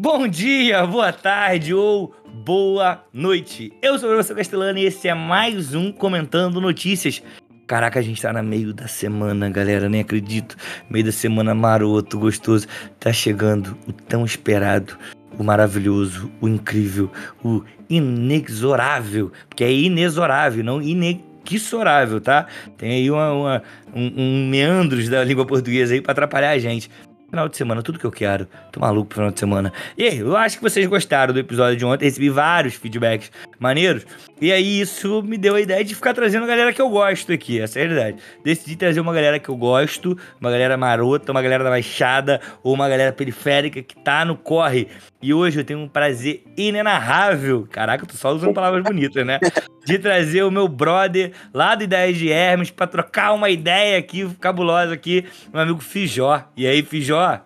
Bom dia, boa tarde ou boa noite. Eu sou o professor Castelano e esse é mais um Comentando Notícias. Caraca, a gente tá no meio da semana, galera, nem acredito. Meio da semana maroto, gostoso. Tá chegando o tão esperado, o maravilhoso, o incrível, o inexorável. Porque é inexorável, não inexorável, tá? Tem aí uma, uma um, um meandros da língua portuguesa aí pra atrapalhar a gente. Final de semana, tudo que eu quero. Tô maluco pro final de semana. E aí, eu acho que vocês gostaram do episódio de ontem. Recebi vários feedbacks maneiros. E aí, isso me deu a ideia de ficar trazendo galera que eu gosto aqui. Essa é a verdade. Decidi trazer uma galera que eu gosto, uma galera marota, uma galera da Baixada, ou uma galera periférica que tá no corre. E hoje eu tenho um prazer inenarrável. Caraca, eu tô só usando palavras bonitas, né? De trazer o meu brother lá do Ideias de Hermes pra trocar uma ideia aqui, cabulosa aqui, meu amigo Fijó. E aí, Fijó?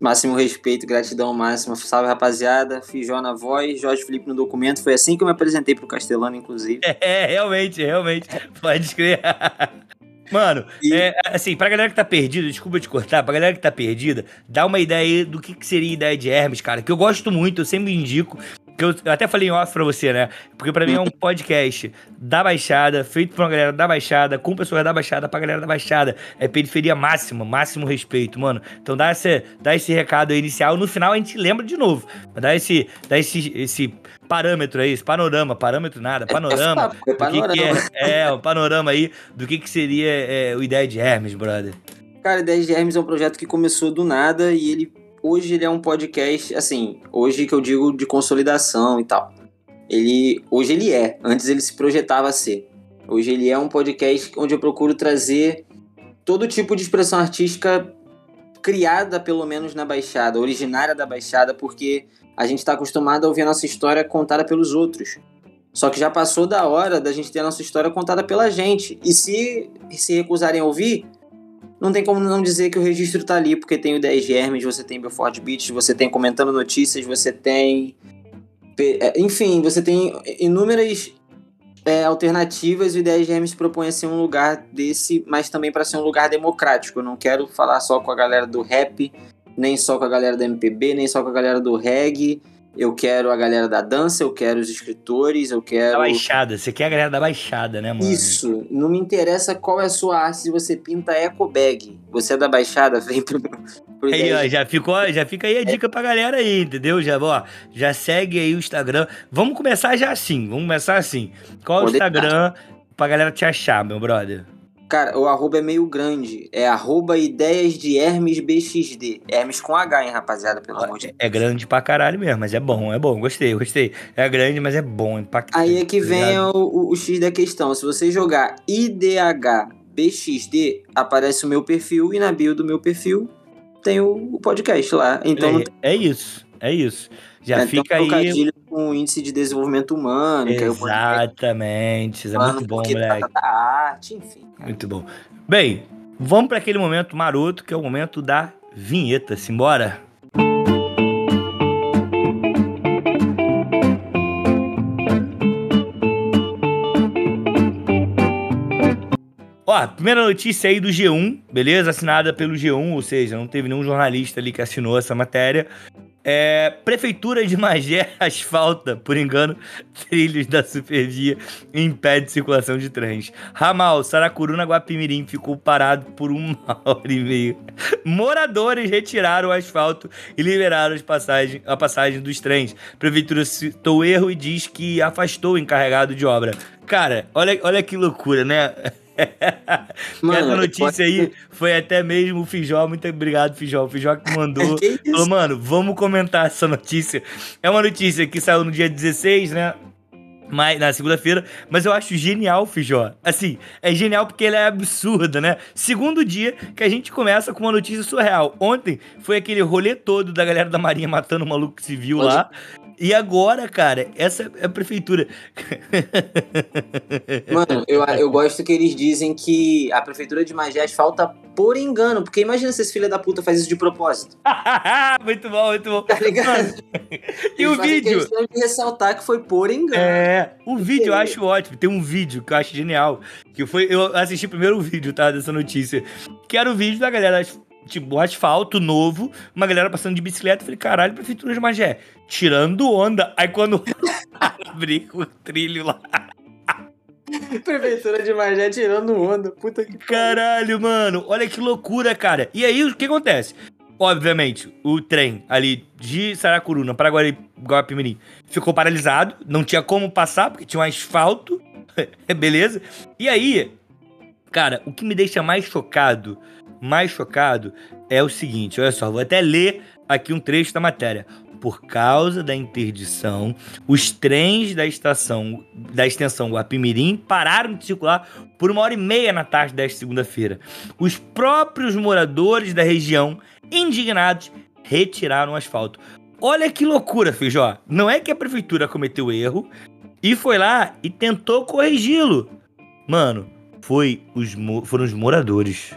Máximo respeito, gratidão máxima. Salve, rapaziada. Fijó na voz, Jorge Felipe no documento. Foi assim que eu me apresentei pro Castelano, inclusive. É, realmente, realmente. Pode escrever. Mano, e... é, assim, pra galera que tá perdida, desculpa te cortar, pra galera que tá perdida, dá uma ideia aí do que, que seria ideia de Hermes, cara, que eu gosto muito, eu sempre indico, que eu, eu até falei em off pra você, né? Porque pra mim é um podcast da Baixada, feito por uma galera da Baixada, com pessoas da Baixada pra galera da Baixada. É periferia máxima, máximo respeito, mano. Então dá esse, dá esse recado aí inicial. No final a gente lembra de novo. Dá esse, dá esse, esse parâmetro aí, esse panorama, parâmetro nada, panorama. É, é, panorama. Que que é, é, um panorama aí do que, que seria é, o Ideia de Hermes, brother. Cara, Ideia de Hermes é um projeto que começou do nada e ele hoje ele é um podcast, assim, hoje que eu digo de consolidação e tal. Ele, hoje ele é, antes ele se projetava a ser. Hoje ele é um podcast onde eu procuro trazer todo tipo de expressão artística criada, pelo menos na Baixada, originária da Baixada, porque a gente está acostumado a ouvir a nossa história contada pelos outros. Só que já passou da hora da gente ter a nossa história contada pela gente. E se se recusarem a ouvir, não tem como não dizer que o registro tá ali, porque tem o 10 Germes, você tem Belfort Beats, você tem Comentando Notícias, você tem. É, enfim, você tem inúmeras é, alternativas e o 10 Germes propõe ser um lugar desse, mas também para ser um lugar democrático. Eu não quero falar só com a galera do rap, nem só com a galera da MPB, nem só com a galera do reggae eu quero a galera da dança, eu quero os escritores, eu quero. Da Baixada, você quer a galera da Baixada, né, mano? Isso, não me interessa qual é a sua arte se você pinta eco bag. Você é da Baixada, vem pro. pro aí, ó, já, ficou, já fica aí a dica é. pra galera aí, entendeu? Já, ó, já segue aí o Instagram. Vamos começar já assim, vamos começar assim. Qual é o Instagram pra galera te achar, meu brother? Cara, o arroba é meio grande. É arroba ideias de Hermes BXD. Hermes com H, hein, rapaziada, pelo amor de Deus. É grande pra caralho mesmo, mas é bom, é bom. Gostei, gostei. É grande, mas é bom, impactante. Aí é que tá vem o, o, o, X da questão. Se você jogar IDH BXD, aparece o meu perfil e na bio do meu perfil tem o, o podcast lá. Então é, é isso, é isso. Já é, fica um aí. com o índice de desenvolvimento humano. Exatamente. Que é, é muito bom, moleque. Da arte, enfim. Muito bom. Bem, vamos para aquele momento maroto, que é o momento da vinheta. Simbora? Ó, primeira notícia aí do G1, beleza? Assinada pelo G1, ou seja, não teve nenhum jornalista ali que assinou essa matéria. É, Prefeitura de Magé asfalta, por engano, trilhos da Supervia e impede circulação de trens. Ramal, Saracuruna, Guapimirim ficou parado por uma hora e meia. Moradores retiraram o asfalto e liberaram as passagem, a passagem dos trens. Prefeitura citou erro e diz que afastou o encarregado de obra. Cara, olha, olha que loucura, né? Mano, Essa notícia aí foi até mesmo o Fijó. Muito obrigado, Fijó. O Fijó que mandou. que falou, mano, vamos comentar essa notícia. É uma notícia que saiu no dia 16, né? Mas, na segunda-feira, mas eu acho genial, Fijó. Assim, é genial porque ele é absurdo, né? Segundo dia que a gente começa com uma notícia surreal. Ontem foi aquele rolê todo da galera da Marinha matando o maluco civil lá. E agora, cara, essa é a prefeitura. Mano, eu, eu gosto que eles dizem que a prefeitura de Magés falta por engano. Porque imagina se esse filho da puta faz isso de propósito. muito bom, muito bom. Tá ligado? e o vídeo. Que ressaltar que foi por engano. É, o vídeo eu acho ótimo. Tem um vídeo que eu acho genial. Que foi. Eu assisti primeiro o vídeo, tá? Dessa notícia. Que era o vídeo da galera tipo, asfalto novo, uma galera passando de bicicleta. Eu falei, caralho, prefeitura de Magé, tirando onda. Aí quando abri o trilho lá. Prefeitura de Magé tirando onda. Puta que Caralho, mano. Olha que loucura, cara. E aí, o que acontece? Obviamente, o trem ali de Saracuruna para Guapimirim ficou paralisado. Não tinha como passar, porque tinha um asfalto. Beleza? E aí, cara, o que me deixa mais chocado, mais chocado, é o seguinte. Olha só, vou até ler aqui um trecho da matéria. Por causa da interdição, os trens da estação da extensão Guapimirim pararam de circular por uma hora e meia na tarde desta segunda-feira. Os próprios moradores da região, indignados, retiraram o asfalto. Olha que loucura, Feijó. Não é que a prefeitura cometeu erro e foi lá e tentou corrigi-lo. Mano, foi os, foram os moradores.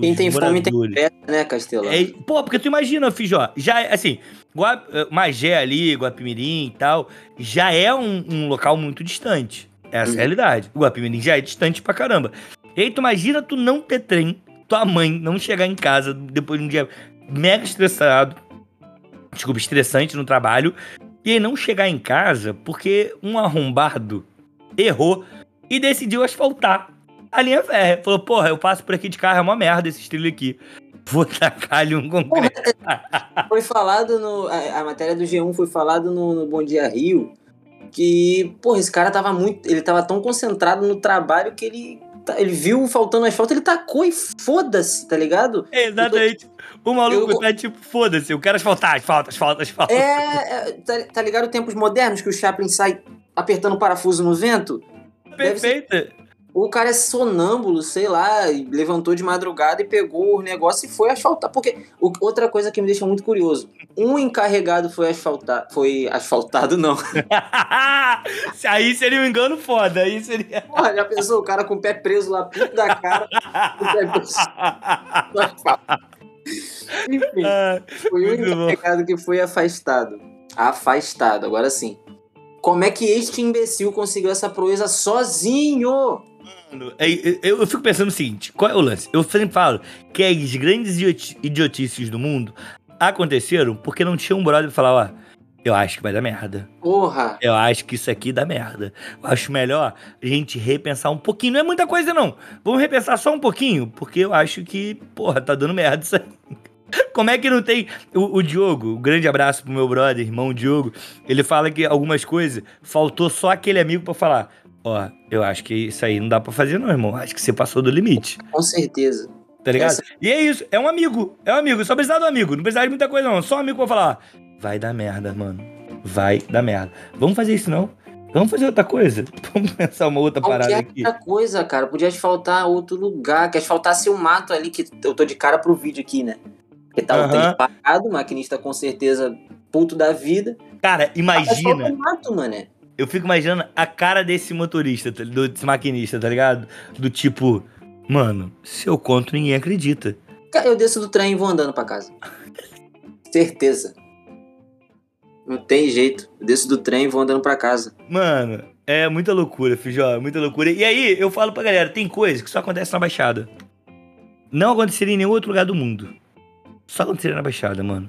Quem tem fome tem moradores. festa, né, Castelo? É, pô, porque tu imagina, Fijó, já, assim, Gua, eh, Magé ali, Guapimirim e tal, já é um, um local muito distante. Essa é a Uhum. realidade. O Guapimirim já é distante pra caramba. E aí tu imagina tu não ter trem, tua mãe não chegar em casa depois de um dia mega estressado, desculpa, estressante no trabalho, e aí não chegar em casa porque um arrombado errou e decidiu asfaltar a linha férrea. Falou, porra, eu passo por aqui de carro, é uma merda esse trilho aqui. Vou tacar-lhe um concreto. Foi falado no. A, a matéria do G1 foi falado no, no Bom Dia Rio que, porra, esse cara tava muito. Ele tava tão concentrado no trabalho que ele. tá- Ele viu faltando asfalto, ele tacou e foda-se, tá ligado? Exatamente. O maluco Eu- tá tipo, foda-se, eu quero asfaltar, asfalta, asfalta, asfalta. É. é, tá, tá ligado tempos modernos que o Chaplin sai apertando o parafuso no vento? deve ser- Perfeita. O cara é sonâmbulo, sei lá, levantou de madrugada e pegou o negócio e foi asfaltar. Porque o- outra coisa que me deixa muito curioso: um encarregado foi asfaltar. Foi asfaltado, não. aí seria um engano foda, aí seria. Porra, já pensou o cara com o pé preso lá, puto da cara, o pé preso. Enfim, Ah, foi o bom. encarregado que foi afastado. Afastado, agora sim. Como é que este imbecil conseguiu essa proeza sozinho? Mano, é, Eu, eu fico pensando o seguinte: qual é o lance? Eu sempre falo que as grandes idioti- idiotices do mundo aconteceram porque não tinha um brother pra falar, ó, eu acho que vai dar merda. Porra! Eu acho que isso aqui dá merda. Eu acho melhor a gente repensar um pouquinho. Não é muita coisa, não. Vamos repensar só um pouquinho, porque eu acho que, porra, tá dando merda isso aí. Como é que não tem. O, o Diogo, um grande abraço pro meu brother, irmão Diogo. Ele fala que algumas coisas faltou só aquele amigo pra falar. Ó, eu acho que isso aí não dá pra fazer, não, irmão. Acho que você passou do limite. Com certeza. Tá ligado? Essa- E é isso, é um amigo. É um amigo. Só precisar do amigo. Não precisar de muita coisa, não. Só um amigo pra falar. Vai dar merda, mano. Vai dar merda. Vamos fazer isso, não? Vamos fazer outra coisa? Vamos pensar uma outra parada Qualquer aqui. outra coisa, cara. Podia asfaltar outro lugar. Que asfaltasse o mato ali, que eu tô de cara pro vídeo aqui, né? Porque tá o Aham. trem parado, o maquinista com certeza puto da vida. Cara, Asfalta imagina. o mato, mané. Eu fico imaginando a cara desse motorista, tá- do- desse maquinista, tá ligado? Do tipo, mano, se eu conto, ninguém acredita. Eu desço do trem e vou andando pra casa. Certeza. Não tem jeito. Eu desço do trem e vou andando pra casa. Mano, é muita loucura, Fijó, é muita loucura. E aí, eu falo pra galera, tem coisa que só acontece na Baixada. Não aconteceria em nenhum outro lugar do mundo. Só aconteceria na Baixada, mano.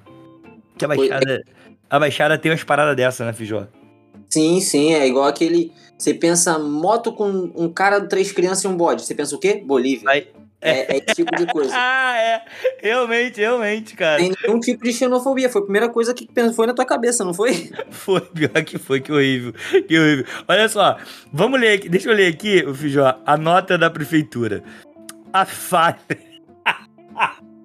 Que a Foi- Baixada... A Baixada tem umas paradas dessa, né, Fijó? Sim, sim, é igual aquele. Você pensa moto com um cara, três crianças e um bode. Você pensa o quê? Bolívia. Vai- É, é esse tipo de coisa. Ah, é. Realmente, realmente, cara. Tem nenhum tipo de xenofobia. Foi a primeira coisa que pensou- foi na tua cabeça, não foi? Foi, pior que foi, que horrível. Que horrível. Olha só, vamos ler aqui, deixa eu ler aqui, o Fijó, a nota da prefeitura. A falha.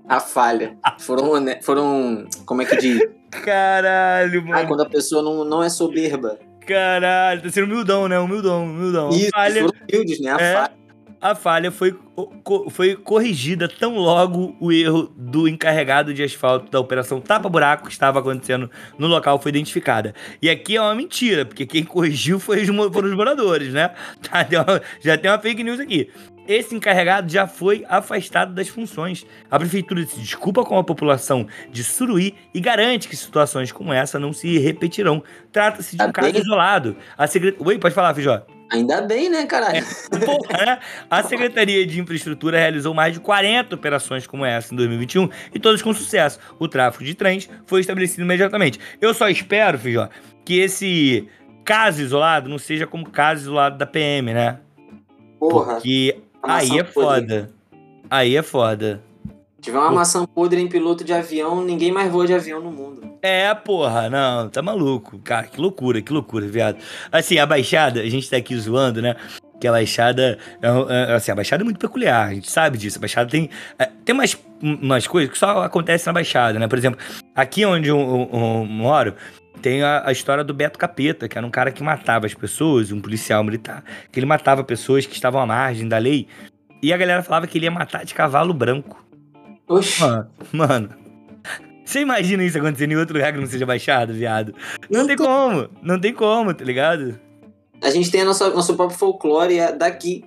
A falha. Foram, foram como é que diz? Caralho, Ah, mano. quando a pessoa não, não é soberba. Caralho, tá sendo humildão, né? Humildão, humildão. Isso, falha, humildes, né? A É. falha. A falha foi, foi corrigida tão logo o erro do encarregado de asfalto da operação Tapa Buraco que estava acontecendo no local foi identificada. E aqui é uma mentira, porque quem corrigiu foi os, foram os moradores, né? Tá, já tem uma fake news aqui. Esse encarregado já foi afastado das funções. A prefeitura se desculpa com a população de Suruí e garante que situações como essa não se repetirão. Trata-se de um caso isolado. A secret... Oi, pode falar, Fijó. Ainda bem, né, caralho? É, porra, né? A Secretaria de Infraestrutura realizou mais de 40 operações como essa em 2021 e todas com sucesso. O tráfego de trens foi estabelecido imediatamente. Eu só espero, Fijó, que esse caso isolado não seja como caso isolado da PM, né? Porra. Porque aí é foda. Aí é foda. Tiver uma maçã podre em piloto de avião, ninguém mais voa de avião no mundo. É, porra, não, tá maluco. Cara, que loucura, que loucura, viado. Assim, a Baixada, a gente tá aqui zoando, né? Que a Baixada, é, é, assim, a Baixada é muito peculiar, a gente sabe disso. A Baixada tem, é, tem umas, umas coisas que só acontecem na Baixada, né? Por exemplo, aqui onde eu, eu, eu moro, tem a, a, história do Beto Capeta, que era um cara que matava as pessoas, um policial militar, que ele matava pessoas que estavam à margem da lei. E a galera falava que ele ia matar de cavalo branco. Oxi. Mano, mano. Você imagina isso acontecendo em outro lugar que não seja baixado, viado? Não, não tem tô... como, não tem como, tá ligado? A gente tem a nossa, nosso próprio folclore é daqui.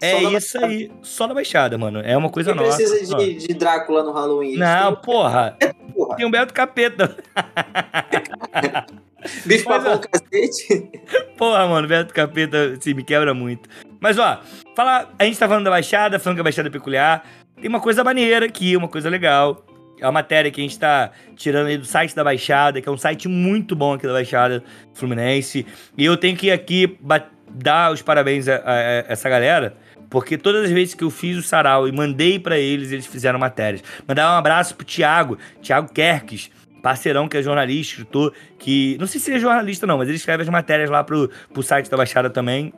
É isso baixada. aí, só na Baixada, mano. É uma coisa Quem nossa. precisa de, de, Drácula no Halloween. Não, porra. É, porra. Tem um Beto Capeta. Bicho papão cacete. Porra, mano, Beto Capeta, assim, me quebra muito. Mas, ó, fala, a gente tá falando da Baixada, falando que a Baixada é peculiar. Tem uma coisa maneira aqui, uma coisa legal. É uma matéria que a gente tá tirando aí do site da Baixada, que é um site muito bom aqui da Baixada Fluminense. E eu tenho que aqui dar os parabéns a, a, a essa galera, porque todas as vezes que eu fiz o sarau e mandei para eles, eles fizeram matérias. Mandar um abraço pro Thiago, Thiago Kerkes, parceirão que é jornalista, escritor, que. Não sei se ele é jornalista, não, mas ele escreve as matérias lá pro, pro site da Baixada também.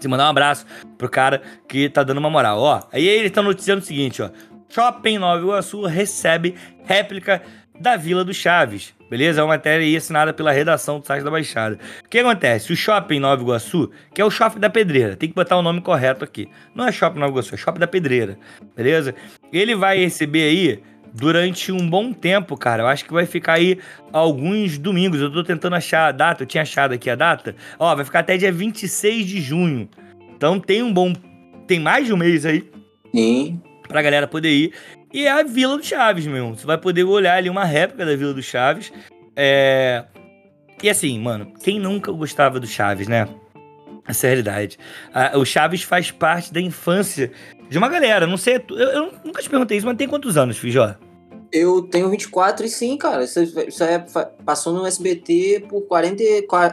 Se mandar um abraço pro cara que tá dando uma moral. Ó, aí eles estão noticiando o seguinte, ó. Shopping Nova Iguaçu recebe réplica da Vila do Chaves. Beleza? É uma matéria aí assinada pela redação do site da Baixada. O que acontece? O Shopping Nova Iguaçu, que é o Shopping da Pedreira, tem que botar o nome correto aqui. Não é Shopping Nova Iguaçu, é Shopping da Pedreira. Beleza? Ele vai receber aí durante um bom tempo, cara. Eu acho que vai ficar aí alguns domingos. Eu tô tentando achar a data, eu tinha achado aqui a data. Ó, vai ficar até dia 26 de junho. Então tem um bom. Tem mais de um mês aí. Sim pra galera poder ir. E é a Vila do Chaves, meu. Você vai poder olhar ali uma réplica da Vila do Chaves. É... E assim, mano, quem nunca gostava do Chaves, né? Essa é a realidade. O Chaves faz parte da infância de uma galera. Não sei, eu, eu nunca te perguntei isso, mas tem quantos anos, Fijó? Eu tenho 24 e sim, cara. Isso, isso é, passou no SBT por 40,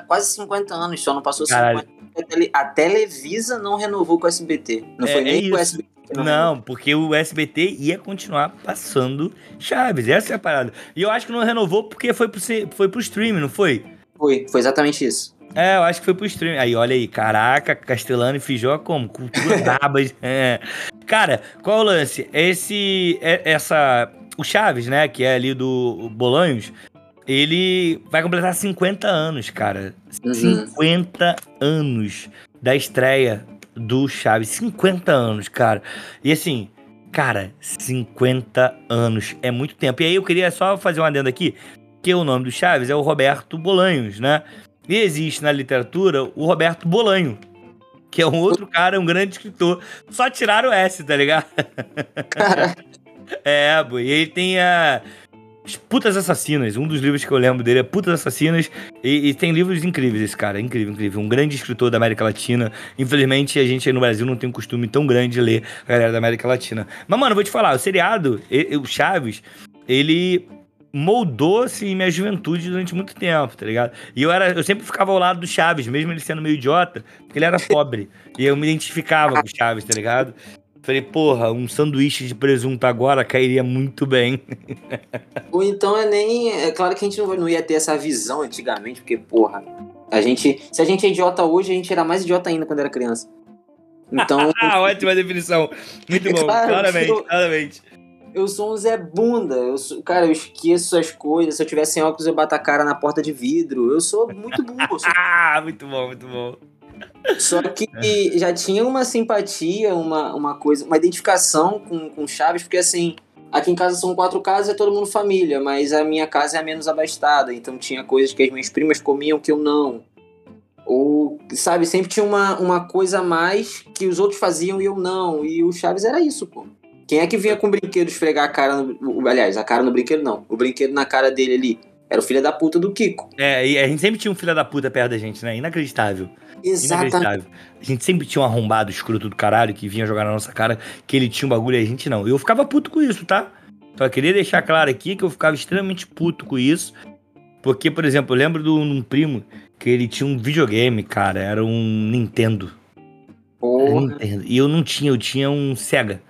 quase 50 anos, só não passou Caralho. 50. A Televisa não renovou com o SBT. Não é, foi nem é com o SBT não, porque o SBT ia continuar passando Chaves. Essa é a parada. E eu acho que não renovou porque foi pro, foi pro streaming, não foi? Foi, foi exatamente isso. É, eu acho que foi pro streaming. Aí, olha aí, caraca, Castelano e Fijó como? Cultura braba. é. Cara, qual é o lance? Esse, é, essa, o Chaves, né, que é ali do Bolanhos, ele vai completar 50 anos, cara. Uhum. 50 anos da estreia do Chaves. 50 anos, cara. E assim, cara, 50 anos é muito tempo. E aí eu queria só fazer um adendo aqui, que o nome do Chaves é o Roberto Bolanhos, né? E existe na literatura o Roberto Bolanho, que é um outro cara, um grande escritor. Só tiraram o S, tá ligado? Cara. é, e ele tem a Putas Assassinas. Um dos livros que eu lembro dele é Putas Assassinas. E, e, tem livros incríveis, esse cara. Incrível, incrível. Um grande escritor da América Latina. Infelizmente, a gente aí no Brasil não tem um costume tão grande de ler a galera da América Latina. Mas, mano, vou te falar, o seriado, o Chaves, ele moldou-se em minha juventude durante muito tempo, tá ligado? E eu, era, eu sempre ficava ao lado do Chaves, mesmo ele sendo meio idiota, porque ele era pobre. e eu me identificava com o Chaves, tá ligado? Falei, porra, um sanduíche de presunto agora cairia muito bem. Ou então é nem. É claro que a gente não, ia ter essa visão antigamente, porque, porra, a gente. Se a gente é idiota hoje, a gente era mais idiota ainda quando era criança. Então. Ótima definição. Muito bom, claro, claramente, eu, claramente. Eu sou um Zé Bunda. Eu sou, cara, eu esqueço as coisas. Se eu tivesse sem óculos, eu bato a cara na porta de vidro. Eu sou muito burro. Sou... ah, muito bom, muito bom. Só que já tinha uma simpatia, uma, uma coisa, uma identificação com, com Chaves, porque assim, aqui em casa são quatro casas, é todo mundo família, mas a minha casa é a menos abastada, então tinha coisas que as minhas primas comiam que eu não. Ou, sabe, sempre tinha uma, uma coisa a mais que os outros faziam e eu não. E o Chaves era isso, pô. Quem é que vinha com o brinquedo esfregar a cara no. Aliás, a cara no brinquedo não. O brinquedo na cara dele ali Era o filho da puta do Kiko. É, e a gente sempre tinha um filho da puta perto da gente, né? Inacreditável. Exatamente. Inacreditável. A gente sempre tinha um arrombado escroto do caralho que vinha jogar na nossa cara, que ele tinha um bagulho e a gente não. E eu ficava puto com isso, tá? Então eu queria deixar claro aqui que eu ficava extremamente puto com isso. Porque, por exemplo, eu lembro de um primo que ele tinha um videogame, cara, era um Nintendo. Porra. Nintendo. E eu não tinha, eu tinha um Sega.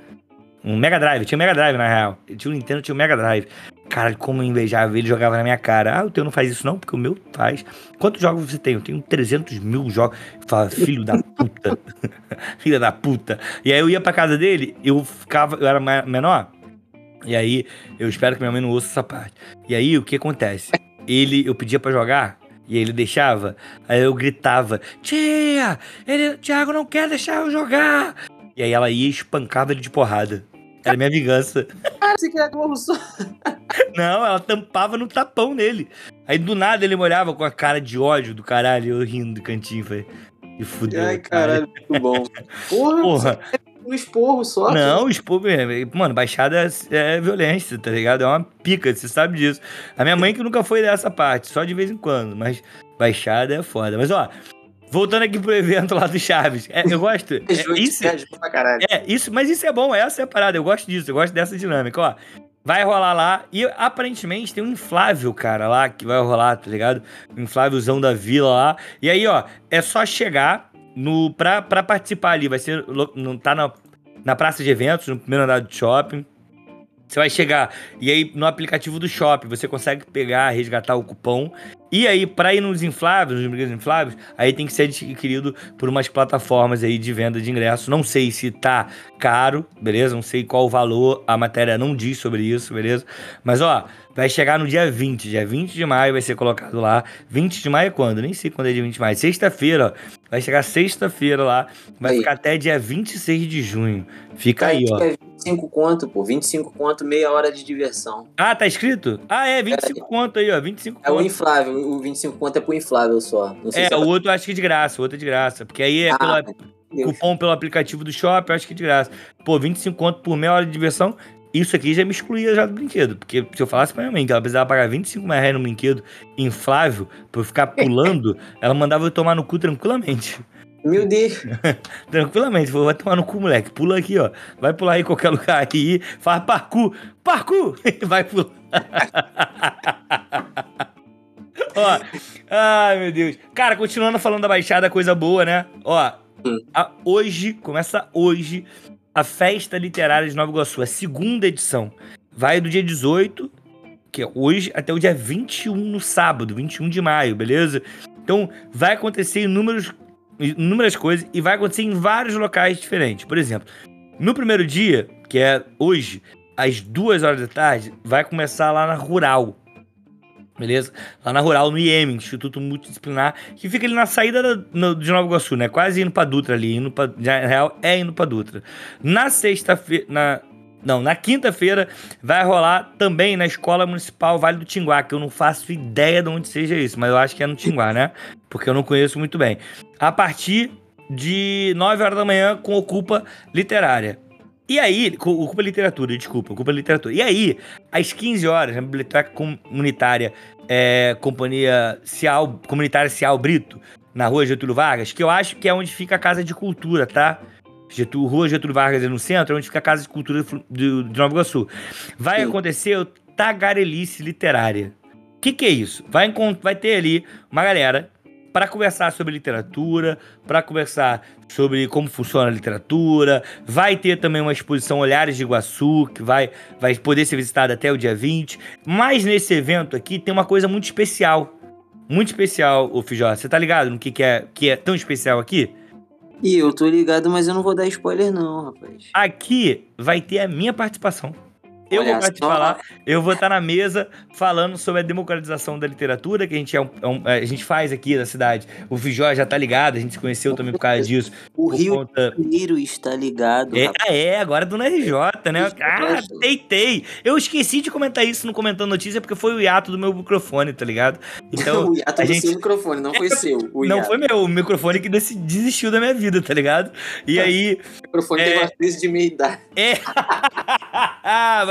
Um Mega Drive, tinha um Mega Drive na real. Tinha um Nintendo, tinha um Mega Drive. Cara, como eu invejava, ele jogava na minha cara. Ah, o teu não faz isso não, porque o meu faz. Quantos jogos você tem? Eu tenho 300 mil jogos. Fala, filho da puta. Filha da puta. E aí eu ia pra casa dele, eu ficava, eu era menor. E aí, eu espero que minha mãe não ouça essa parte. E aí, o que acontece? Ele, eu pedia pra jogar, e ele deixava, aí eu gritava, tia, ele, Thiago não quer deixar eu jogar. E aí ela ia e espancava ele de porrada. Era minha vingança. Cara, você quer globo só. Não, ela tampava no tapão nele. Aí do nada ele me olhava com a cara de ódio do caralho, eu rindo do cantinho, falei, e fudeu. Ai, cara. caralho, muito bom. Porra, Porra. um esporro só. Não, expor, mano, baixada é, é violência, tá ligado? É uma pica, você sabe disso. A minha mãe que nunca foi dessa parte, só de vez em quando, mas baixada é foda. Mas ó, voltando aqui pro evento lá do Chaves, é, eu gosto. É, isso, é, isso, mas isso é bom, essa é a parada, eu gosto disso, eu gosto dessa dinâmica, ó. Vai rolar lá, e aparentemente tem um inflável, cara, lá, que vai rolar, tá ligado? Um inflávelzão da vila lá. E aí, ó, é só chegar no, pra, pra participar ali, vai ser, não tá na, na praça de eventos, no primeiro andar do shopping. Você vai chegar, e aí no aplicativo do shopping, você consegue pegar, resgatar o cupom. E aí, pra ir nos infláveis, nos brinquedos infláveis, aí tem que ser adquirido por umas plataformas aí de venda de ingresso. Não sei se tá caro, beleza? Não sei qual o valor, a matéria não diz sobre isso, beleza? Mas ó, vai chegar no dia 20, dia 20 de maio vai ser colocado lá. 20 de maio é quando? Nem sei quando é dia 20 de maio. Sexta-feira, ó. Vai chegar sexta-feira lá, vai Aí. ficar até dia 26 de junho. Fica aí, ó. É 25 conto, pô. 25 conto, meia hora de diversão. Ah, tá escrito? Ah, é, 25 conto aí, ó. 25 É o conto. inflável, o 25 conto é pro inflável só. É, se o outro eu acho que é de graça, o outro é de graça. Porque aí é Ah, pela, cupom pelo aplicativo do shopping, eu acho que é de graça. Pô, 25 conto por meia hora de diversão, isso aqui já me excluía já do brinquedo. Porque se eu falasse pra minha mãe que ela precisava pagar 25 mais reais no brinquedo inflável pra eu ficar pulando, ela mandava eu tomar no cu tranquilamente. Meu Deus. Tranquilamente, vai tomar no cu, moleque. Pula aqui, ó. Vai pular aí em qualquer lugar aí. Faz parkour. Parkour! Vai pular. ó. Ai, meu Deus. Cara, continuando falando da Baixada, coisa boa, né? Ó. A- hoje, começa hoje, a Festa Literária de Nova Iguaçu. A segunda edição. Vai do dia 18, que é hoje, até o dia 21 no sábado, 21 de maio, beleza? Então, vai acontecer inúmeros inúmeras coisas e vai acontecer em vários locais diferentes. Por exemplo, no primeiro dia, que é hoje, às duas horas da tarde, vai começar lá na Rural. Beleza? Lá na Rural, no IEM, Instituto Multidisciplinar, que fica ali na saída da- no- de Nova Iguaçu, né? Quase indo pra Dutra ali. Indo pra, na real, é indo pra Dutra. Na sexta-feira. Na, não, na quinta-feira vai rolar também na Escola Municipal Vale do Tinguá, que eu não faço ideia de onde seja isso, mas eu acho que é no Tinguá, né? Porque eu não conheço muito bem. A partir de 9 horas da manhã com Ocupa Literária. E aí, com Ocupa Literatura, desculpa, Ocupa Literatura. E aí, às 15 horas, na Biblioteca Comunitária é, Companhia Cial, Comunitária Cial Brito, na rua Getúlio Vargas, que eu acho que é onde fica a Casa de Cultura, tá? Getúlio, rua Getúlio Vargas é no centro, é onde fica a Casa de Cultura de, de Nova Iguaçu. Vai Sim. acontecer o Tagarelice Literária. O que, que é isso? Vai, vai ter ali uma galera para conversar sobre literatura, para conversar sobre como funciona a literatura. Vai ter também uma exposição Olhares de Iguaçu, que vai, vai poder ser visitada até o dia 20. Mas nesse evento aqui tem uma coisa muito especial. Muito especial, ô Fijó. Você tá ligado no que, que, é, que é tão especial aqui? E eu tô ligado, mas eu não vou dar spoiler, não, rapaz. Aqui vai ter a minha participação. Eu Olha vou só. lá, eu vou estar na mesa falando sobre a democratização da literatura, que a gente, é um- é um- a gente faz aqui na cidade. O Fijó já tá ligado, a gente se conheceu também por causa disso. O Rio conta- de Janeiro está ligado, É, ah, é, agora é do RJ, né? Ah, isso. teitei. Eu esqueci de comentar isso no Comentando Notícia porque foi o hiato do meu microfone, tá ligado? Então, o hiato a do gente- seu microfone, não foi seu. Não foi meu, o microfone que desistiu da minha vida, tá ligado? E aí, O microfone É. tem uma crise de meia idade. É.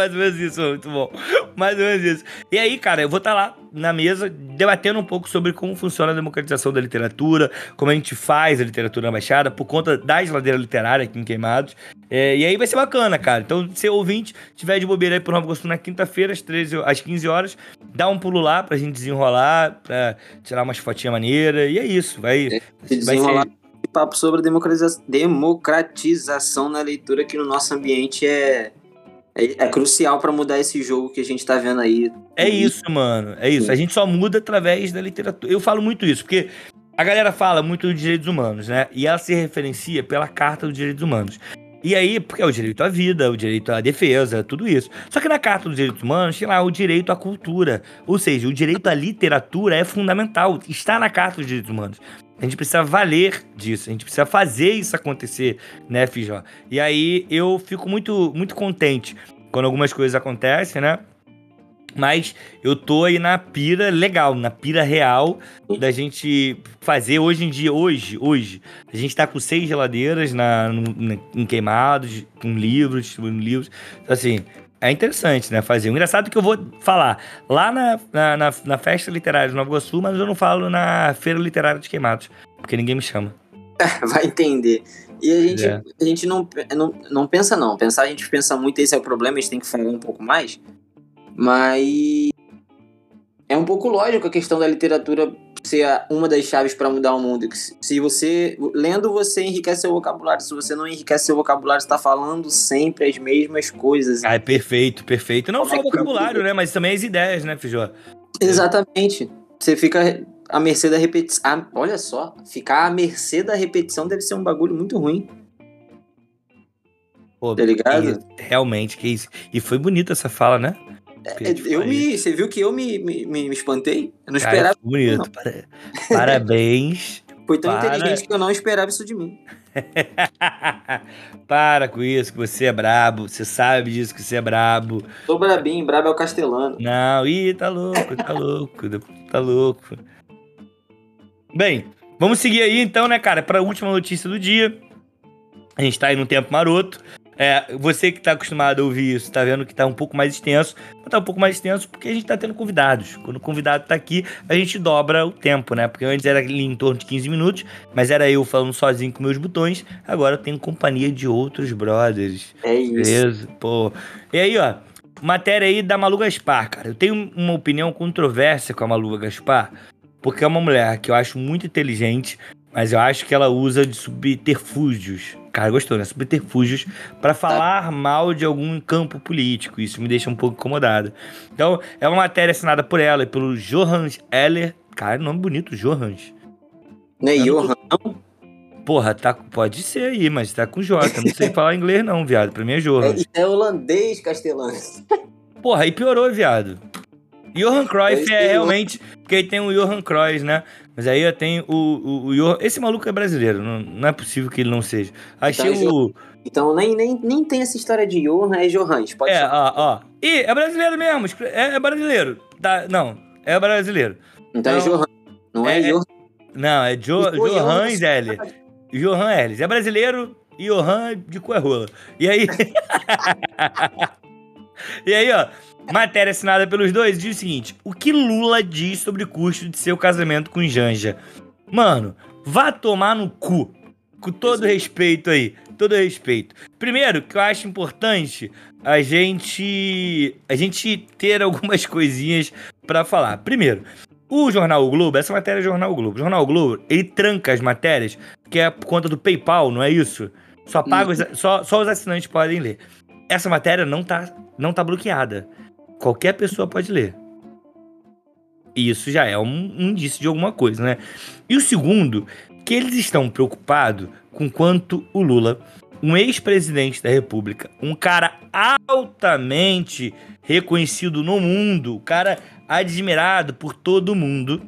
mais ou menos isso, muito bom. Mais ou menos isso. E aí, cara, eu vou estar tá lá na mesa debatendo um pouco sobre como funciona a democratização da literatura, como a gente faz a literatura na Baixada, por conta da geladeira literária aqui em Queimados. É, e aí vai ser bacana, cara. Então, se ouvinte tiver de bobeira aí pro Nova Gosto na quinta-feira, às, 13, às 15 horas, dá um pulo lá pra gente desenrolar, pra tirar umas fotinhas maneiras. E é isso. Vai, é, desenrolar vai ser... papo sobre democratização na leitura que no nosso ambiente é é, é crucial para mudar esse jogo que a gente tá vendo aí. É isso, mano. É isso. A gente só muda através da literatura. Eu falo muito isso, porque a galera fala muito dos direitos humanos, né? E ela se referencia pela Carta dos Direitos Humanos. E aí, porque é o direito à vida, o direito à defesa, tudo isso. Só que na Carta dos Direitos Humanos tem lá o direito à cultura. Ou seja, o direito à literatura é fundamental. Está na Carta dos Direitos Humanos. A gente precisa valer disso, a gente precisa fazer isso acontecer, né, FJ? E aí eu fico muito, muito contente quando algumas coisas acontecem, né? Mas eu tô aí na pira legal, na pira real da gente fazer hoje em dia, hoje, hoje. A gente tá com seis geladeiras na, no, em queimados, com livros, distribuindo livros. Então, assim, é interessante, né? Fazer. O engraçado é que eu vou falar lá na, na, na, na Festa Literária de Nova Iguaçu, mas eu não falo na Feira Literária de Queimados, porque ninguém me chama. Vai entender. E a gente, é. a gente não, não, não pensa, não. Pensar, a gente pensa muito, esse é o problema, a gente tem que falar um pouco mais. Mas é um pouco lógico a questão da literatura ser uma das chaves para mudar o mundo. Se você lendo você enriquece seu vocabulário, se você não enriquece seu vocabulário, está falando sempre as mesmas coisas. Ah, é perfeito, perfeito. Não Como só é o vocabulário, né, mas também as ideias, né, Fijó? Exatamente. Você fica à mercê da repetição. Ah, olha só, ficar à mercê da repetição deve ser um bagulho muito ruim. Pô, tá ligado? realmente, que isso. E foi bonita essa fala, né? É, eu me. Você viu que eu me, me, me espantei? Eu não Cara, esperava. Bonito. Parabéns. Foi tão para... inteligente que eu não esperava isso de mim. para com isso, que você é brabo. Você sabe disso que você é brabo. Tô brabinho, brabo é o castelano. Não, ih, tá louco, tá louco, tá louco. Bem, vamos seguir aí então, né, cara, pra última notícia do dia. A gente tá aí num tempo maroto. É, você que está acostumado a ouvir isso, está vendo que está um pouco mais extenso, mas tá um pouco mais extenso porque a gente está tendo convidados. Quando o convidado está aqui, a gente dobra o tempo, né? Porque antes era ali em torno de 15 minutos, mas era eu falando sozinho com meus botões, agora eu tenho companhia de outros brothers. É isso. Beleza? Pô. E aí, ó, matéria aí da Malu Gaspar, cara. Eu tenho uma opinião controversa com a Malu Gaspar, porque é uma mulher que eu acho muito inteligente, mas eu acho que ela usa de subterfúgios. Cara, gostou, né? Subterfúgios para falar mal de algum campo político. Isso me deixa um pouco incomodado. Então, é uma matéria assinada por ela e pelo Johans Eller. Cara, nome bonito, Johans. Não é Johan? Porra, tá, pode ser aí, mas tá com J. Não sei falar inglês, não, viado. Pra mim é Johans. É, é holandês, castelano. Porra, aí piorou, viado. Johan Cruyff é realmente. Porque aí tem o Johan Cruyff, né? Mas aí eu tenho o, o, o Johan. Esse maluco é brasileiro, não, não é possível que ele não seja. Achei então, o. Então nem, nem, nem tem essa história de Johan, é Johan. Pode é, ó, ó. Ih, é brasileiro mesmo. É, é brasileiro. Tá, não, é brasileiro. Então é Johan. Não é, é Johan. Não, é jo, Johan L. Johan L. É brasileiro e Johan de Coerrola. E aí. e aí, ó. Matéria assinada pelos dois diz o seguinte: o que Lula diz sobre o custo de seu casamento com Janja? Mano, vá tomar no cu. Com todo respeito aí, todo respeito. Primeiro, que eu acho importante a gente a gente ter algumas coisinhas para falar. Primeiro, o Jornal o Globo, essa matéria é Jornal o Globo. O Jornal o Globo, ele tranca as matérias, que é por conta do PayPal, não é isso? Só paga os, só, só os assinantes podem ler. Essa matéria não tá, não tá bloqueada. Qualquer pessoa pode ler. E isso já é um, um indício de alguma coisa, né? E o segundo, que eles estão preocupados com quanto o Lula, um ex-presidente da República, um cara altamente reconhecido no mundo, um cara admirado por todo mundo,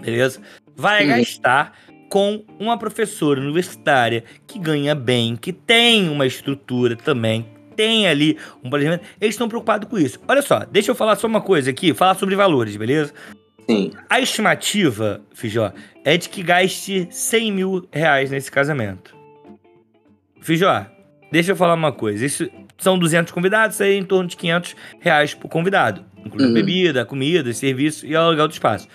beleza? Vai uhum. gastar com uma professora universitária que ganha bem, que tem uma estrutura também, tem ali um planejamento, eles estão preocupados com isso. Olha só, deixa eu falar só uma coisa aqui, falar sobre valores, beleza? Sim. A estimativa, Fijó, é de que gaste 100 mil reais nesse casamento. Fijó, deixa eu falar uma coisa. Isso, são 200 convidados, aí em torno de 500 reais por convidado. Incluindo Uhum. bebida, comida, serviço e aluguel do espaço.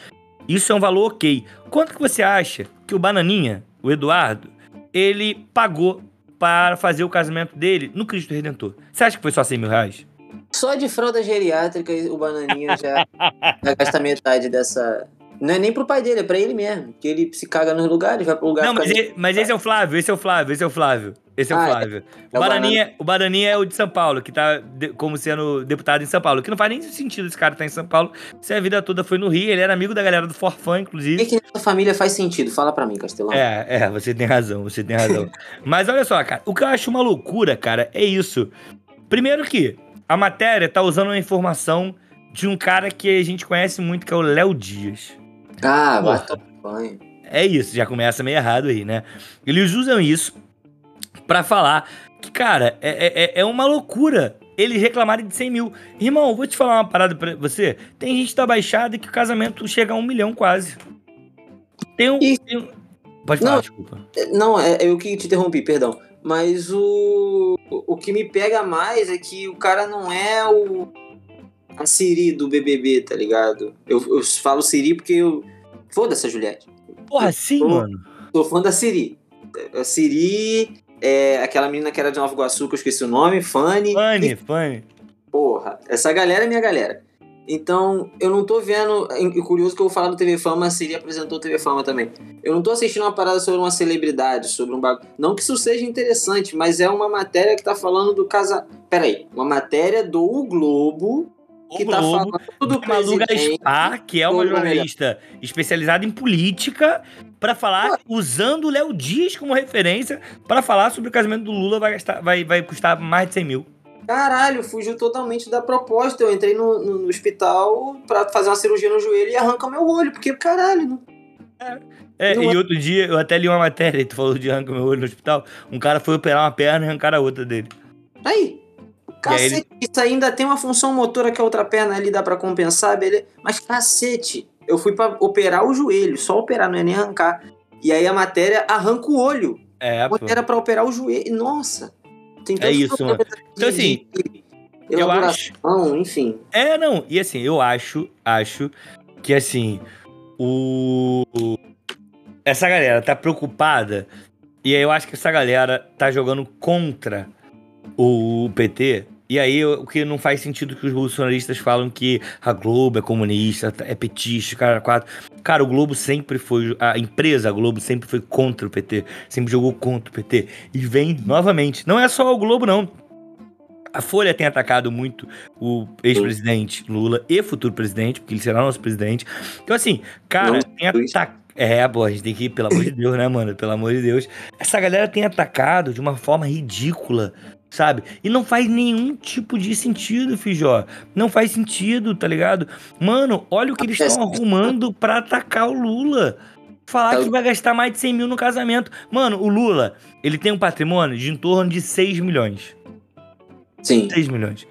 Isso é um valor ok. Quanto que você acha que o Bananinha, o Eduardo, ele pagou para fazer o casamento dele no Cristo Redentor? Você acha que foi só 100 mil reais? Só de fralda geriátrica o Bananinha já, já gasta metade dessa. Não é nem pro pai dele, é pra ele mesmo. Que ele se caga nos lugares, vai pro lugar. Não, mas, fica- e- mas esse é o Flávio, esse é o Flávio, esse é o Flávio. Esse é o Ah, Flávio. é o, o Bananinha, o Bananinha é o de São Paulo, que tá de- como sendo deputado em São Paulo. Que não faz nem sentido esse cara estar em São Paulo. Se a vida toda foi no Rio, ele era amigo da galera do Forfã, O inclusive. que, que nessa família faz sentido? Fala pra mim, Castelão. É, é, você tem razão, você tem razão. Mas olha só, cara, o que eu acho uma loucura, cara, é isso. Primeiro que a matéria tá usando uma informação de um cara que a gente conhece muito, que é o Léo Dias. Ah, vai Porra. tomar banho. É isso, já começa meio errado aí, né? Eles usam isso pra falar que, cara, é, é, é uma loucura eles reclamarem de 100 mil. Irmão, vou te falar uma parada pra você. Tem gente da Baixada que o casamento chega a um milhão quase. Tem um. E- tem um- Pode falar, Não. desculpa. Não, é eu que te interrompi, perdão. Mas o, o que me pega mais é que o cara não é o a Siri do BBB, tá ligado? Eu, eu falo Siri porque eu. Foda-se a Juliette. Porra, sim, Ô, mano. Sou fã da Siri. A Siri é aquela menina que era de Nova Iguaçu, que eu esqueci o nome, Fanny. Fanny, Fanny. Porra, essa galera é minha galera. Então, eu não tô vendo. E curioso que eu vou falar do TV Fama, a Siri apresentou o TV Fama também. Eu não tô assistindo uma parada sobre uma celebridade, sobre um bagulho. Não que isso seja interessante, mas é uma matéria que tá falando do casa. Peraí, uma matéria do Globo O que tá Globo, falando do da Malu presidente. Gaspar, que é uma jornalista especializada em política, pra falar, usando o Léo Dias como referência, pra falar sobre o casamento do Lula vai, gastar, vai, vai custar mais de 100 mil. Caralho, fugiu totalmente da proposta. Eu entrei no, no- hospital pra fazer uma cirurgia no joelho e arranca meu olho, porque caralho, não É, Não e é- outro dia eu até li uma matéria, e tu falou de arrancar meu olho no hospital. Um cara foi operar uma perna e arrancaram a outra dele. Aí. Cacete, isso ainda tem uma função motora que a outra perna ali dá pra compensar, beleza? Mas cacete, eu fui pra operar o joelho, só operar, não é nem arrancar. E aí a matéria arranca o olho. É, era pra operar o joelho. Nossa. Tem É isso, mano. Então, assim, eu acho. enfim. É, não. E assim, eu acho, acho que assim, o. Essa galera tá preocupada. E aí eu acho que essa galera tá jogando contra o PT. E aí o que não faz sentido que os bolsonaristas falam que a Globo é comunista, é petista, cara, quatro. Cara, o Globo sempre foi. A empresa, a Globo, sempre foi contra o PT. Sempre jogou contra o PT. E vem novamente. Não é só o Globo, não. A Folha tem atacado muito o ex-presidente Lula e futuro presidente, porque ele será nosso presidente. Então, assim, cara, Não, tem atacado. É, pô, a gente tem que ir, pelo amor de Deus, né, mano? Pelo amor de Deus. Essa galera tem atacado de uma forma ridícula, sabe? E não faz nenhum tipo de sentido, Fijó. Não faz sentido, tá ligado? Mano, olha o que eles estão arrumando pra atacar o Lula. Falar que vai gastar mais de 100 mil no casamento. Mano, o Lula, ele tem um patrimônio de em torno de 6 milhões. Sim. 6 milhões.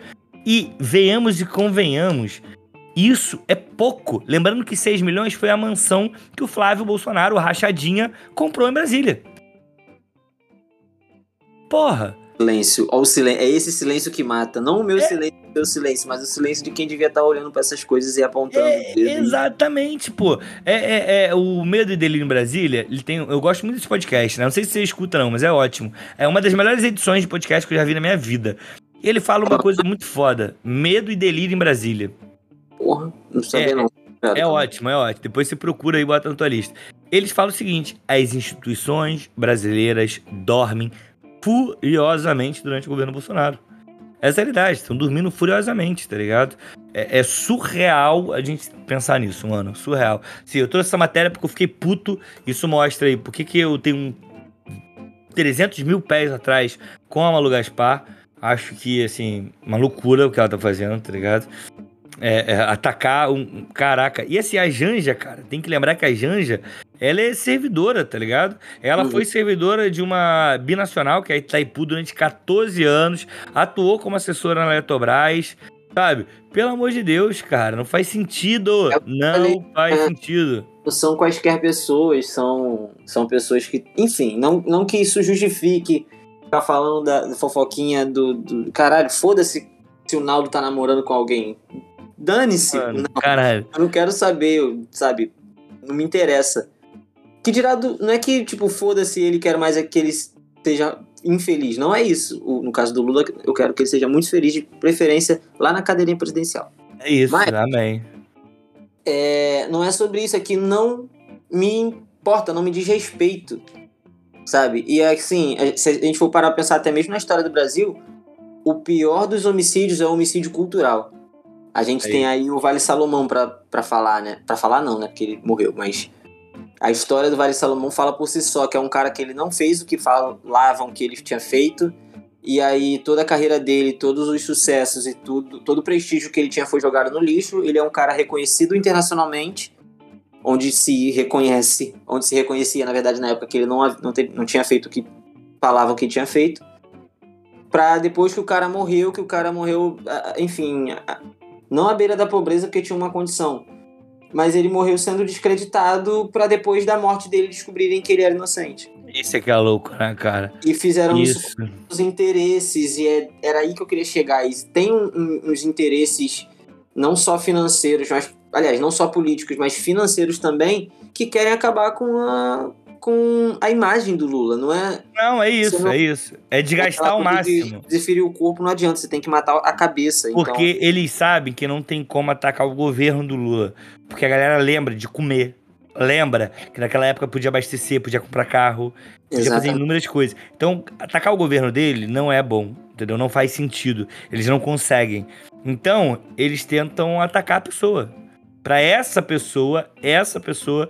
E venhamos e convenhamos, isso é pouco. Lembrando que 6 milhões foi a mansão que o Flávio Bolsonaro, o Rachadinha, comprou em Brasília. Porra! Silêncio. Ó, o silêncio. É esse silêncio que mata. Não o meu É. silêncio, o meu silêncio, mas o silêncio de quem devia estar olhando pra essas coisas e apontando. É, exatamente, pô. É, é, é, o Medo e Delírio em Brasília, ele tem. Eu gosto muito desse podcast, né? Não sei se você escuta, não, mas é ótimo. É uma das melhores edições de podcast que eu já vi na minha vida. E ele fala uma coisa muito foda: Medo e Delírio em Brasília. Porra, não sabia É, não. Cara, É ótimo, é ótimo. Depois você procura e bota na tua lista. Eles falam o seguinte: as instituições brasileiras dormem furiosamente durante o governo Bolsonaro. Essa é a realidade, estão dormindo furiosamente, tá ligado? É, é surreal a gente pensar nisso, mano. Surreal. Sim, eu trouxe essa matéria porque eu fiquei puto. Isso mostra aí por que, que eu tenho um 300 mil pés atrás com a Malu Gaspar. Acho que, assim, uma loucura o que ela tá fazendo, tá ligado? É, é, atacar um, Caraca. E assim, a Janja, cara, tem que lembrar que a Janja, ela é servidora, tá ligado? Ela Uhum. foi servidora de uma binacional, que é a Itaipu, durante 14 anos, atuou como assessora na Eletrobras, sabe? Pelo amor de Deus, cara, não faz sentido. Eu Não falei, faz é. sentido. São quaisquer pessoas, são, são pessoas que. Enfim, não, não que isso justifique ficar falando da, da fofoquinha do, do. Caralho, foda-se se o Naldo tá namorando com alguém. Dane-se. Mano, caralho. Eu não quero saber, eu- sabe? Não me interessa. Que dirá do. Não é que, tipo, foda-se ele quer mais é que ele seja infeliz. Não é isso. O- no caso do Lula, eu quero que ele seja muito feliz, de preferência lá na cadeirinha presidencial. É isso, Mas- amém. É, não é sobre isso, é que não me importa, não me diz respeito. Sabe? E assim, se a gente for parar pra pensar até mesmo na história do Brasil, o pior dos homicídios é o homicídio cultural. A gente É tem aí o Vale Salomão pra, pra falar, né? Pra falar não, né? Porque ele morreu, mas a história do Vale Salomão fala por si só, que é um cara que ele não fez o que falavam que ele tinha feito, e aí toda a carreira dele, todos os sucessos e tudo, todo o prestígio que ele tinha foi jogado no lixo. Ele é um cara reconhecido internacionalmente, onde se reconhece, onde se reconhecia, na verdade, na época que ele não, não, te- não tinha feito o que falavam que tinha feito. Pra depois que o cara morreu, que o cara morreu, enfim, não à beira da pobreza porque tinha uma condição, mas ele morreu sendo descreditado pra depois da morte dele descobrirem que ele era inocente. Isso é que é louco, né, cara? E fizeram isso Isso. os interesses, e é- era aí que eu queria chegar. E tem um- uns interesses, não só financeiros, mas, aliás, não só políticos, mas financeiros também, que querem acabar com a, com a imagem do Lula, não é? Não, é isso, não- é isso. É desgastar ao Aquela coisa de máximo. Desferir o corpo não adianta, você tem que matar a cabeça. Porque eles sabem que não tem como atacar o governo do Lula. Porque a galera lembra de comer. Lembra que naquela época podia abastecer, podia comprar carro, então, podia fazer inúmeras coisas. Então, atacar o governo dele não é bom, entendeu? Não faz sentido. Eles não conseguem. Então, eles tentam atacar a pessoa. Pra essa pessoa, essa pessoa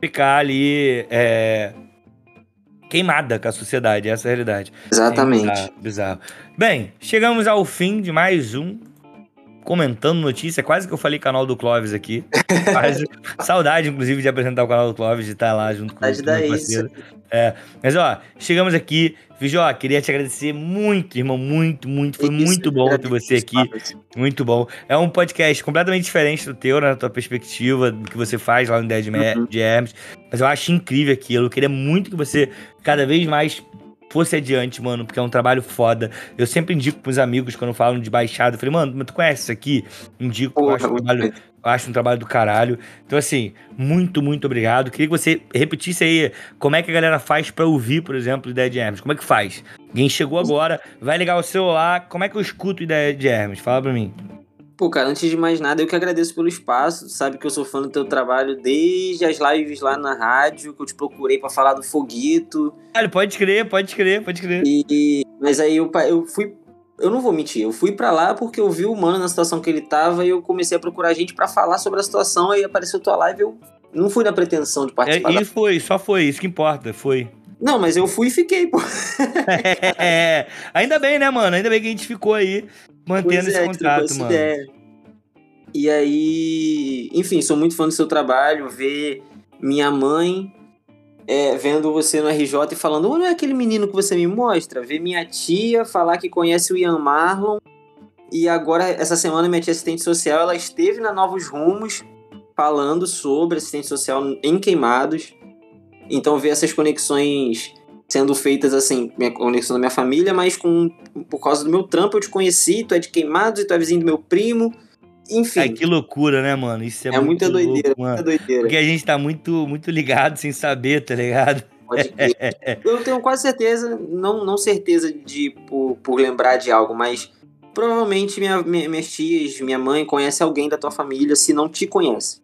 ficar ali é, queimada com a sociedade. Essa é a realidade. Exatamente. É bizarro, bizarro. Bem, chegamos ao fim de mais um comentando notícia. Quase que eu falei canal do Clóvis aqui. Saudade, inclusive, de apresentar o canal do Clóvis, de estar lá junto com, meu isso. parceiro. É, mas ó, chegamos aqui. Vijó, queria te agradecer muito, irmão, muito, muito. Foi Isso, muito bom ter você aqui. Muito bom. É um podcast completamente diferente do teu, né, na tua perspectiva, do que você faz lá no Ideia de, Me- Uhum. de Hermes. Mas eu acho incrível aquilo. Eu queria muito que você cada vez mais fosse adiante, mano, porque é um trabalho foda. Eu sempre indico pros amigos quando falam de baixada. Eu falei, mano, mas tu conhece isso aqui? Indico, eu Porra, acho um trabalho eu acho um trabalho do caralho. Então, assim, muito, muito obrigado. Queria que você repetisse aí como é que a galera faz pra ouvir, por exemplo, Ideia de Hermes. Como é que faz? Alguém chegou agora, vai ligar o celular, como é que eu escuto Ideia de Hermes? Fala pra mim. Pô, cara, antes de mais nada, eu que agradeço pelo espaço. Tu sabe que eu sou fã do teu trabalho desde as lives lá na rádio, que eu te procurei pra falar do Foguito. Olha, pode crer, pode crer, pode crer. E, mas aí eu, eu fui. Eu não vou mentir, eu fui pra lá porque eu vi o mano na situação que ele tava e eu comecei a procurar gente pra falar sobre a situação. Aí apareceu tua live eu não fui na pretensão de participar. É, da- e foi, só foi, isso que importa, foi. Não, mas eu fui e fiquei, pô. É, ainda bem, né, mano? Ainda bem que a gente ficou aí mantendo Pois esse é, essa mano. ideia. E aí, enfim, sou muito fã do seu trabalho, ver minha mãe é, vendo você no RJ e falando, olha aquele menino que você me mostra, ver minha tia falar que conhece o Ian Marlon. E agora, essa semana, minha tia assistente social, ela esteve na Novos Rumos falando sobre assistente social em Queimados. Então, ver essas conexões sendo feitas assim, minha conexão da minha família, mas com por causa do meu trampo eu te conheci, tu é de Queimados e tu é vizinho do meu primo. Enfim, Ai, que loucura, né, mano? Isso é, é, muito muita louco, doideira, mano. muita doideira. Porque a gente tá muito, muito ligado sem saber, tá ligado? Pode. Eu tenho quase certeza, não, não certeza de por, por lembrar de algo, mas provavelmente minha, minha- minhas tias, minha mãe conhece alguém da tua família, se não te conhece.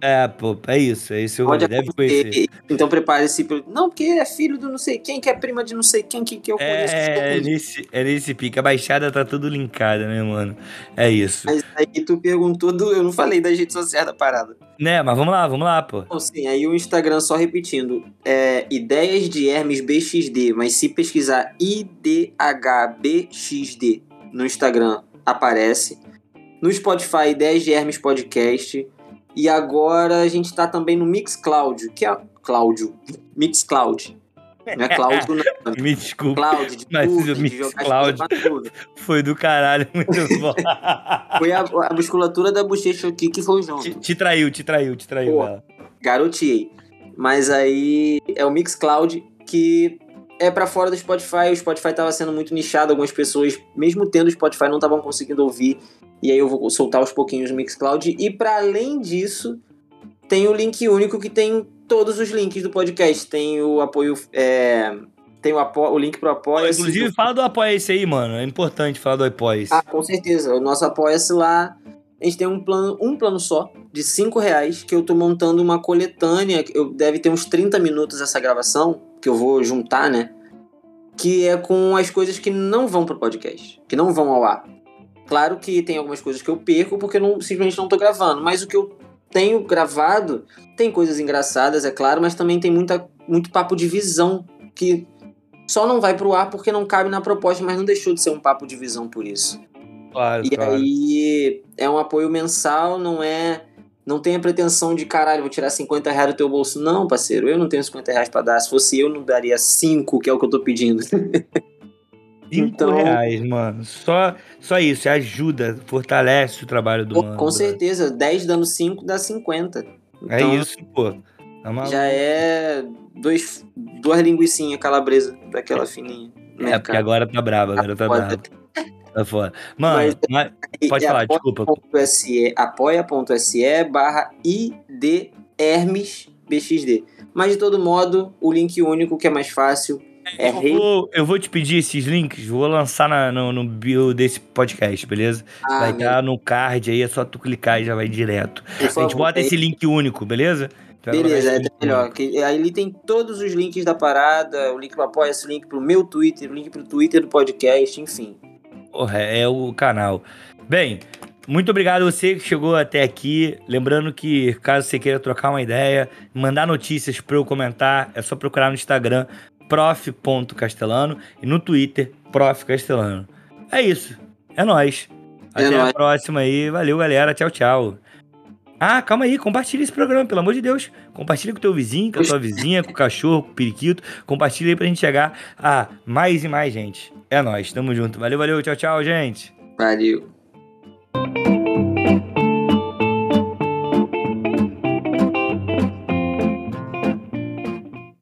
É, pô, é isso, é isso. Pode Deve conhecer. Então prepare-se pro. Não, porque é filho do não sei quem, que é prima de não sei quem, que, que eu conheço. que eu É, é conheço. nesse, é nesse pique. A baixada tá tudo linkada, né, mano? É isso. Mas aí tu perguntou do. Eu não falei das redes sociais da parada. Né, mas vamos lá, vamos lá, pô. Então, sim, aí o Instagram, só repetindo, é Ideias de Hermes BXD, mas se pesquisar IDHBXD no Instagram, aparece. No Spotify, Ideias de Hermes Podcast. E agora a gente tá também no Mixcloud, que é. Cláudio. Mixcloud. Não é Cláudio, não. Me desculpa, Cloud, de Mas nuvem, o de coisas na nuvem. foi do caralho, muito bom. Foi a, a musculatura da bochecha aqui que foi junto. te, te traiu, te traiu, te traiu Pô. garoteei. Mas aí é o Mixcloud que é para fora do Spotify. O Spotify tava sendo muito nichado, algumas pessoas, mesmo tendo o Spotify, não estavam conseguindo ouvir. E aí eu vou soltar aos pouquinhos no Mixcloud. E para além disso, tem o link único que tem todos os links do podcast. Tem o apoio. É, tem o, apo o link pro apoia Inclusive, fala do apoia-se aí, mano. É importante falar do apoia-se. Ah, com certeza. O nosso apoia-se lá. A gente tem um plano, um plano só, de 5 reais, que eu tô montando uma coletânea. Eu deve ter uns 30 minutos essa gravação, que eu vou juntar, né? Que é com as coisas que não vão pro podcast, que não vão ao ar. Claro que tem algumas coisas que eu perco porque eu não, simplesmente não tô gravando, mas o que eu tenho gravado tem coisas engraçadas, é claro, mas também tem muita, muito papo de visão que só não vai pro ar porque não cabe na proposta, mas não deixou de ser um papo de visão por isso. Claro, e claro. aí é um apoio mensal, não é. Não tem a pretensão de caralho, vou tirar 50 reais do teu bolso. Não, parceiro, eu não tenho 50 reais pra dar. Se fosse eu, não daria 5, que é o que eu tô pedindo. 5 Então- reais, mano. Só, só isso, ajuda, fortalece o trabalho do Pô, mano. Com certeza, 10 dando 5 dá 50. É Então, isso, pô. Tá? Já é dois, duas linguicinhas calabresa, daquela fininha. no É, porque agora tá brabo, agora tá brabo. Tá foda. Mano, Mas- mas- E- pode e falar, apoia- desculpa. apoia.se, apoia.se barra idhermesbxd. Mas de todo modo, o link único que é mais fácil é eu, vou, eu vou te pedir esses links, vou lançar na- no, no bio desse podcast, beleza? Ah, vai estar no card aí, é só tu clicar e já vai direto. por A gente favor, bota aí- esse link único, beleza? Então, Beleza, é melhor. Que, aí ele tem todos os links da parada, o link pro apoia, o link pro meu Twitter, o link pro Twitter do podcast, enfim. Porra, é o canal. Bem, muito obrigado a você que chegou até aqui. Lembrando que, caso você queira trocar uma ideia, mandar notícias para eu comentar, é só procurar no Instagram, prof.castelano, e no Twitter, profcastelano. É isso. É nóis. É Até nóis. a próxima aí. Valeu, galera. Tchau, tchau. Ah, calma aí, compartilha esse programa, pelo amor de Deus. Compartilha com teu vizinho, com a tua vizinha, com o cachorro, com o periquito. Compartilha aí pra gente chegar a mais e mais gente. É nóis, tamo junto. Valeu, valeu, tchau, tchau, gente. Valeu.